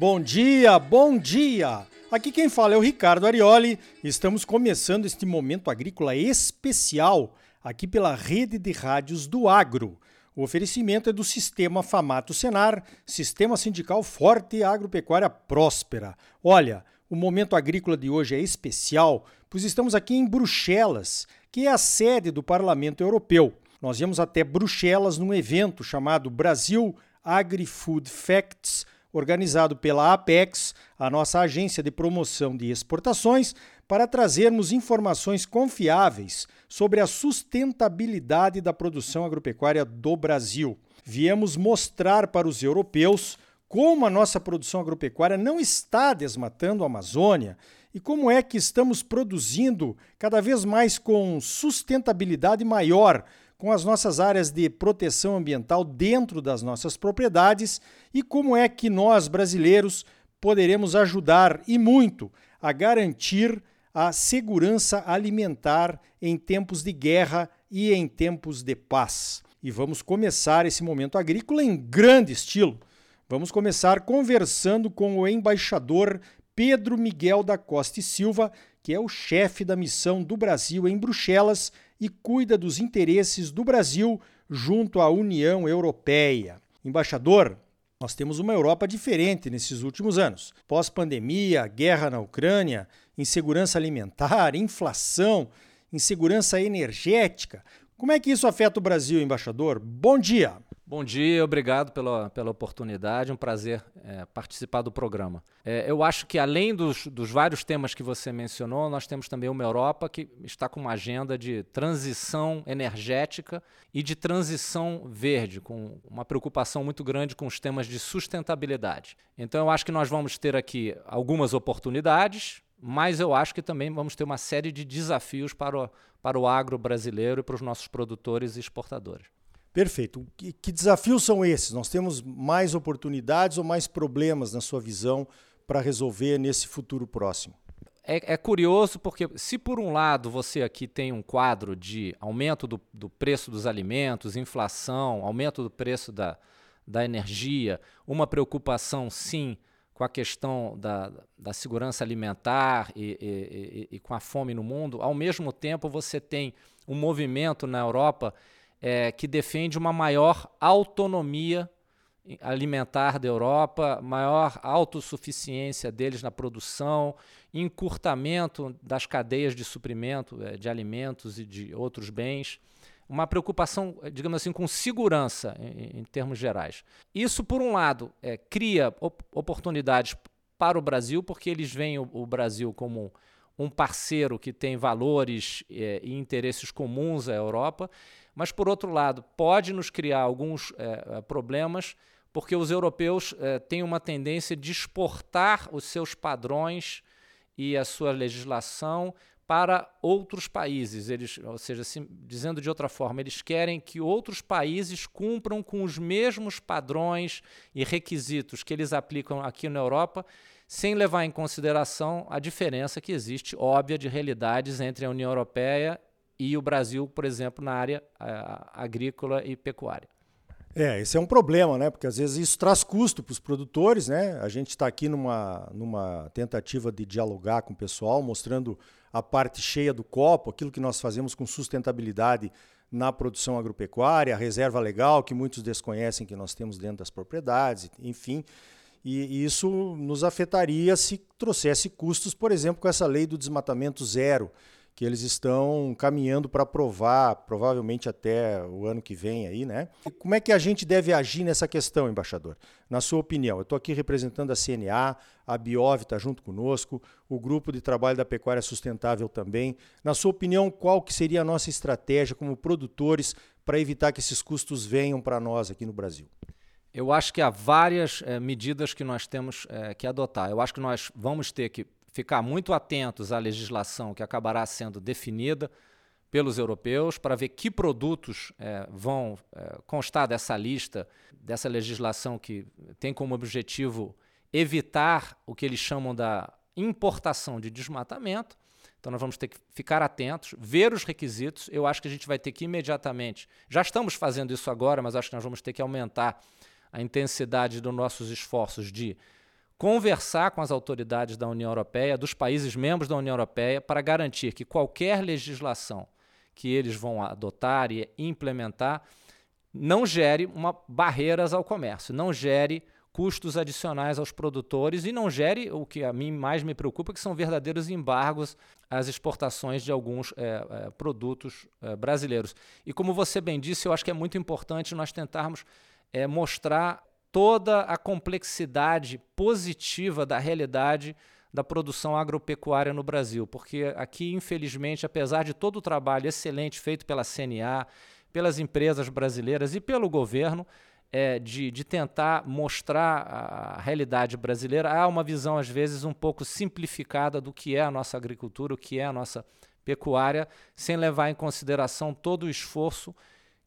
Bom dia, bom dia! Aqui quem fala é o Ricardo Arioli. Estamos começando este momento agrícola especial aqui pela rede de rádios do Agro. O oferecimento é do Sistema Famato Senar, Sistema Sindical Forte e Agropecuária Próspera. Olha, o momento agrícola de hoje é especial, pois estamos aqui em Bruxelas, que é a sede do Parlamento Europeu. Nós viemos até Bruxelas num evento chamado Brasil Agri-Food Facts, organizado pela Apex, a nossa agência de promoção de exportações, para trazermos informações confiáveis sobre a sustentabilidade da produção agropecuária do Brasil. Viemos mostrar para os europeus como a nossa produção agropecuária não está desmatando a Amazônia e como é que estamos produzindo cada vez mais com sustentabilidade maior, com as nossas áreas de proteção ambiental dentro das nossas propriedades e como é que nós, brasileiros, poderemos ajudar e muito a garantir a segurança alimentar em tempos de guerra e em tempos de paz. E vamos começar esse momento agrícola em grande estilo. Vamos começar conversando com o embaixador Pedro Miguel da Costa e Silva, que é o chefe da missão do Brasil em Bruxelas e cuida dos interesses do Brasil junto à União Europeia. Embaixador, nós temos uma Europa diferente nesses últimos anos. Pós-pandemia, guerra na Ucrânia, insegurança alimentar, inflação, insegurança energética. Como é que isso afeta o Brasil, embaixador? Bom dia! Bom dia, obrigado pela, pela oportunidade, um prazer é, participar do programa. É, eu acho que além dos, dos vários temas que você mencionou, nós temos também uma Europa que está com uma agenda de transição energética e de transição verde, com uma preocupação muito grande com os temas de sustentabilidade. Então eu acho que nós vamos ter aqui algumas oportunidades, mas eu acho que também vamos ter uma série de desafios para o, para o agro brasileiro e para os nossos produtores e exportadores. Perfeito. Que, que desafios são esses? Nós temos mais oportunidades ou mais problemas, na sua visão, para resolver nesse futuro próximo? É, é, curioso porque, se por um lado você aqui tem um quadro de aumento do, do preço dos alimentos, inflação, aumento do preço da, da energia, uma preocupação, sim, com a questão da, da segurança alimentar e, e, e, e com a fome no mundo, ao mesmo tempo você tem um movimento na Europa é, que defende uma maior autonomia alimentar da Europa, maior autossuficiência deles na produção, encurtamento das cadeias de suprimento é, de alimentos e de outros bens, uma preocupação, digamos assim, com segurança em, em termos gerais. Isso, por um lado, é, cria op oportunidades para o Brasil, porque eles veem o, o Brasil como um parceiro que tem valores é, e interesses comuns à Europa, mas, por outro lado, pode nos criar alguns é, é, problemas, porque os europeus é, têm uma tendência de exportar os seus padrões e a sua legislação para outros países. Eles, ou seja, dizendo de outra forma, eles querem que outros países cumpram com os mesmos padrões e requisitos que eles aplicam aqui na Europa, sem levar em consideração a diferença que existe, óbvia, de realidades entre a União Europeia e o Brasil, por exemplo, na área agrícola e pecuária. É, esse é um problema, né? Porque às vezes isso traz custo para os produtores, né? A gente está aqui numa, numa tentativa de dialogar com o pessoal, mostrando a parte cheia do copo, aquilo que nós fazemos com sustentabilidade na produção agropecuária, a reserva legal, que muitos desconhecem que nós temos dentro das propriedades, enfim. E, isso nos afetaria se trouxesse custos, por exemplo, com essa lei do desmatamento zero, que eles estão caminhando para aprovar, provavelmente até o ano que vem aí, né? Como é que a gente deve agir nessa questão, embaixador? Na sua opinião, eu estou aqui representando a CNA, a Biov está junto conosco, o grupo de trabalho da pecuária sustentável também. Na sua opinião, qual que seria a nossa estratégia como produtores para evitar que esses custos venham para nós aqui no Brasil? Eu acho que há várias é, medidas que nós temos é, que adotar. Eu acho que nós vamos ter que ficar muito atentos à legislação que acabará sendo definida pelos europeus para ver que produtos é, vão é, constar dessa lista, dessa legislação que tem como objetivo evitar o que eles chamam da importação de desmatamento. Então nós vamos ter que ficar atentos, ver os requisitos. Eu acho que a gente vai ter que imediatamente, já estamos fazendo isso agora, mas acho que nós vamos ter que aumentar a intensidade dos nossos esforços de conversar com as autoridades da União Europeia, dos países membros da União Europeia, para garantir que qualquer legislação que eles vão adotar e implementar não gere uma, barreiras ao comércio, não gere custos adicionais aos produtores e não gere o que a mim mais me preocupa, que são verdadeiros embargos às exportações de alguns é, é, produtos é, brasileiros. E como você bem disse, eu acho que é muito importante nós tentarmos mostrar toda a complexidade positiva da realidade da produção agropecuária no Brasil, porque aqui, infelizmente, apesar de todo o trabalho excelente feito pela CNA, pelas empresas brasileiras e pelo governo, é, de, de tentar mostrar a realidade brasileira, há uma visão, às vezes, um pouco simplificada do que é a nossa agricultura, o que é a nossa pecuária, sem levar em consideração todo o esforço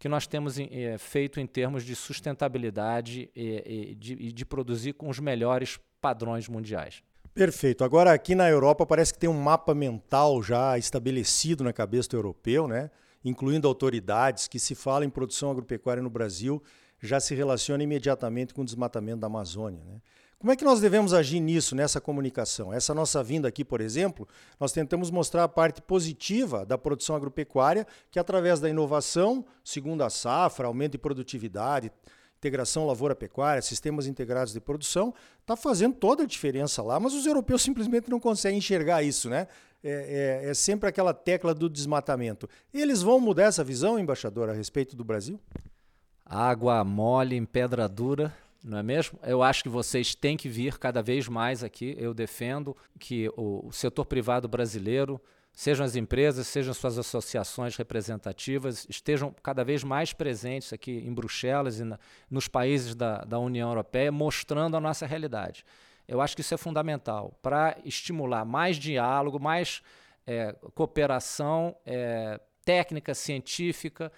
que nós temos é, feito em termos de sustentabilidade e, e, de, e de produzir com os melhores padrões mundiais. Perfeito. Agora, aqui na Europa, parece que tem um mapa mental já estabelecido na cabeça do europeu, né? incluindo autoridades que se fala em produção agropecuária no Brasil já se relaciona imediatamente com o desmatamento da Amazônia. Né? Como é que nós devemos agir nisso, nessa comunicação? Essa nossa vinda aqui, por exemplo, nós tentamos mostrar a parte positiva da produção agropecuária, que através da inovação, segundo a safra, aumento de produtividade, integração lavoura-pecuária, sistemas integrados de produção, está fazendo toda a diferença lá, mas os europeus simplesmente não conseguem enxergar isso, né? É, é, é sempre aquela tecla do desmatamento. Eles vão mudar essa visão, embaixador, a respeito do Brasil? água mole em pedra dura, não é mesmo? Eu acho que vocês têm que vir cada vez mais aqui. Eu defendo que o, setor privado brasileiro, sejam as empresas, sejam suas associações representativas, estejam cada vez mais presentes aqui em Bruxelas e na, nos países da, da União Europeia, mostrando a nossa realidade. Eu acho que isso é fundamental para estimular mais diálogo, mais é, cooperação é, técnica, científica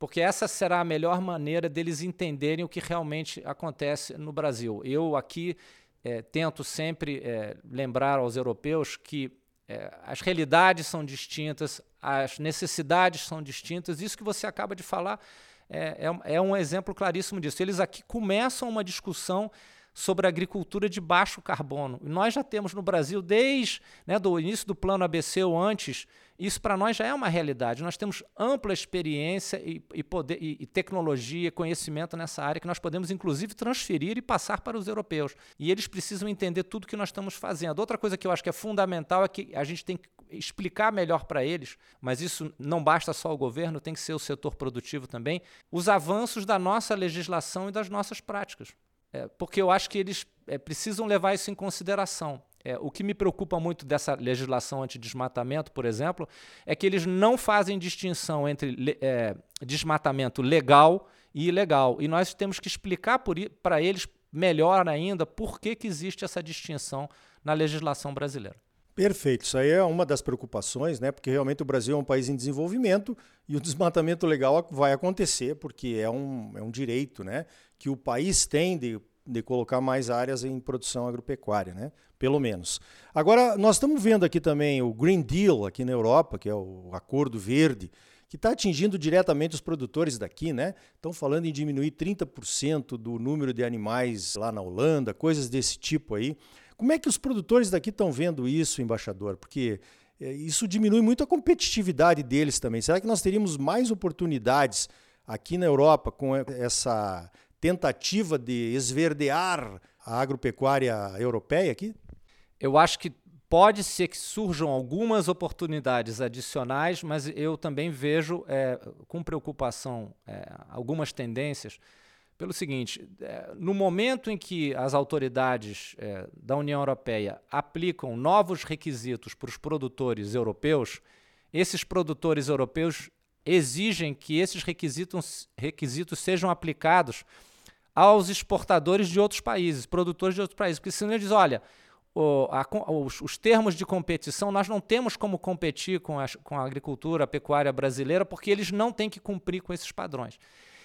porque essa será a melhor maneira deles entenderem o que realmente acontece no Brasil. Eu aqui é, tento sempre é, lembrar aos europeus que é, as realidades são distintas, as necessidades são distintas. Isso que você acaba de falar é, é, é um exemplo claríssimo disso. Eles aqui começam uma discussão sobre agricultura de baixo carbono. Nós já temos no Brasil, desde né, do início do plano ABC ou antes, isso para nós já é uma realidade. Nós temos ampla experiência e, e poder, e, e tecnologia, conhecimento nessa área que nós podemos, inclusive, transferir e passar para os europeus. E eles precisam entender tudo que nós estamos fazendo. Outra coisa que eu acho que é fundamental é que a gente tem que explicar melhor para eles, mas isso não basta só o governo, tem que ser o setor produtivo também, os avanços da nossa legislação e das nossas práticas. É, porque eu acho que eles é, precisam levar isso em consideração. É, o que me preocupa muito dessa legislação anti-desmatamento, por exemplo, é que eles não fazem distinção entre é, desmatamento legal e ilegal. E nós temos que explicar para eles melhor ainda por que, que existe essa distinção na legislação brasileira. Perfeito, isso aí é uma das preocupações, né? Porque realmente o Brasil é um país em desenvolvimento e o desmatamento legal vai acontecer, porque é um, é um direito né? Que o país tem de de colocar mais áreas em produção agropecuária, né? pelo menos. Agora, nós estamos vendo aqui também o Green Deal aqui na Europa, que é o Acordo Verde, que está atingindo diretamente os produtores daqui, né? Estão falando em diminuir 30% do número de animais lá na Holanda, coisas desse tipo aí. Como é que os produtores daqui estão vendo isso, embaixador? Porque é, isso diminui muito a competitividade deles também. Será que nós teríamos mais oportunidades aqui na Europa com essa tentativa de esverdear a agropecuária europeia aqui? Eu acho que pode ser que surjam algumas oportunidades adicionais, mas eu também vejo é, com preocupação é, algumas tendências. Pelo seguinte, é, no momento em que as autoridades é, da União Europeia aplicam novos requisitos para os produtores europeus, esses produtores europeus exigem que esses requisitos, requisitos sejam aplicados aos exportadores de outros países, produtores de outros países. Porque senão eles dizem, olha, o, a, os, os, termos de competição, nós não temos como competir com a, com a agricultura, a pecuária brasileira, porque eles não têm que cumprir com esses padrões.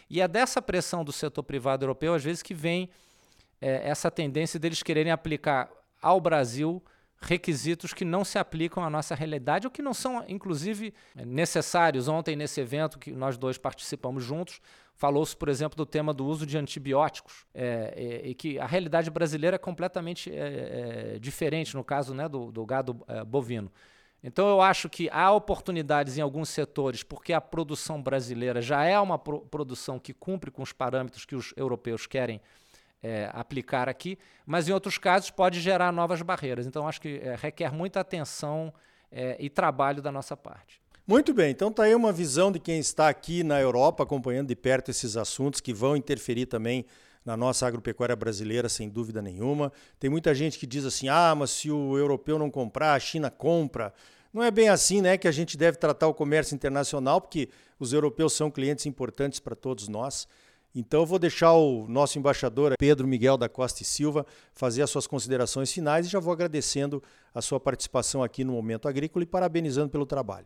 E é dessa pressão do setor privado europeu, às vezes, que vem é, essa tendência deles quererem aplicar ao Brasil requisitos que não se aplicam à nossa realidade ou que não são, inclusive, necessários. Ontem, nesse evento que nós dois participamos juntos, falou-se, por exemplo, do tema do uso de antibióticos é, é, e que a realidade brasileira é completamente é, é diferente no caso né, do, do gado é, bovino. Então eu acho que há oportunidades em alguns setores, porque a produção brasileira já é uma pro produção que cumpre com os parâmetros que os europeus querem é, aplicar aqui, mas em outros casos pode gerar novas barreiras. Então acho que é, requer muita atenção é, e trabalho da nossa parte. Muito bem, então está aí uma visão de quem está aqui na Europa acompanhando de perto esses assuntos que vão interferir também na nossa agropecuária brasileira, sem dúvida nenhuma. Tem muita gente que diz assim: ah, mas se o europeu não comprar, a China compra. Não é bem assim né, que a gente deve tratar o comércio internacional, porque os europeus são clientes importantes para todos nós. Então eu vou deixar o nosso embaixador Pedro Miguel da Costa e Silva fazer as suas considerações finais e já vou agradecendo a sua participação aqui no Momento Agrícola e parabenizando pelo trabalho.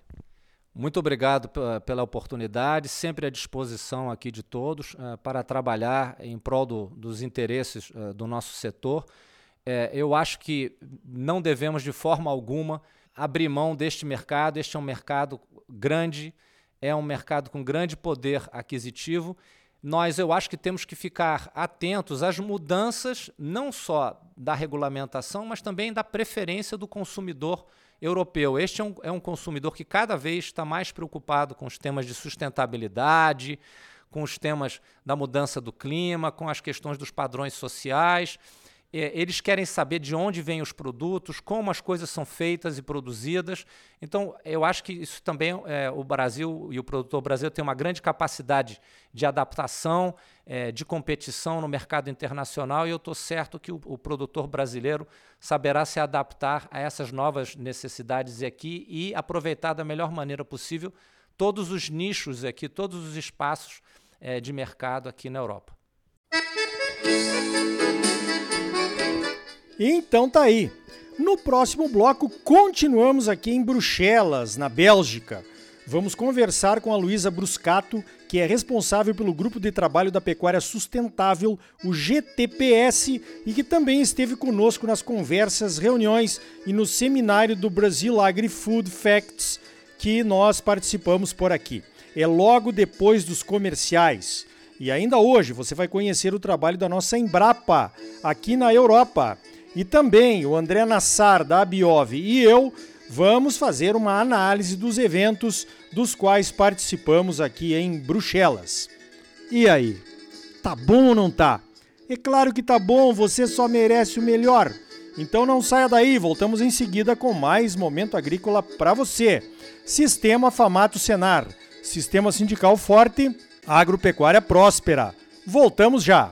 Muito obrigado pela oportunidade, sempre à disposição aqui de todos uh, para trabalhar em prol do, dos interesses uh, do nosso setor. Uh, eu acho que não devemos de forma alguma abrir mão deste mercado. Este é um mercado grande, é um mercado com grande poder aquisitivo. Nós, eu acho que temos que ficar atentos às mudanças, não só da regulamentação, mas também da preferência do consumidor europeu. Este é um, é um consumidor que cada vez está mais preocupado com os temas de sustentabilidade, com os temas da mudança do clima, com as questões dos padrões sociais eles querem saber de onde vêm os produtos, como as coisas são feitas e produzidas. Então, eu acho que isso também é, o Brasil e o produtor brasileiro tem uma grande capacidade de adaptação, é, de competição no mercado internacional, e eu estou certo que o, o, produtor brasileiro saberá se adaptar a essas novas necessidades aqui e aproveitar da melhor maneira possível todos os nichos aqui, todos os espaços é, de mercado aqui na Europa. Então tá aí. No próximo bloco, continuamos aqui em Bruxelas, na Bélgica. Vamos conversar com a Luísa Bruscato, que é responsável pelo grupo de trabalho da pecuária sustentável, o GTPS, e que também esteve conosco nas conversas, reuniões e no seminário do Brasil Agri-Food Facts que nós participamos por aqui. É logo depois dos comerciais. E ainda hoje você vai conhecer o trabalho da nossa Embrapa aqui na Europa. E também o André Nassar, da Abiov, e eu vamos fazer uma análise dos eventos dos quais participamos aqui em Bruxelas. E aí? Tá bom ou não tá? É claro que tá bom, você só merece o melhor. Então não saia daí, voltamos em seguida com mais momento agrícola para você. Sistema Famato Senar, Sistema Sindical Forte, Agropecuária Próspera. Voltamos já.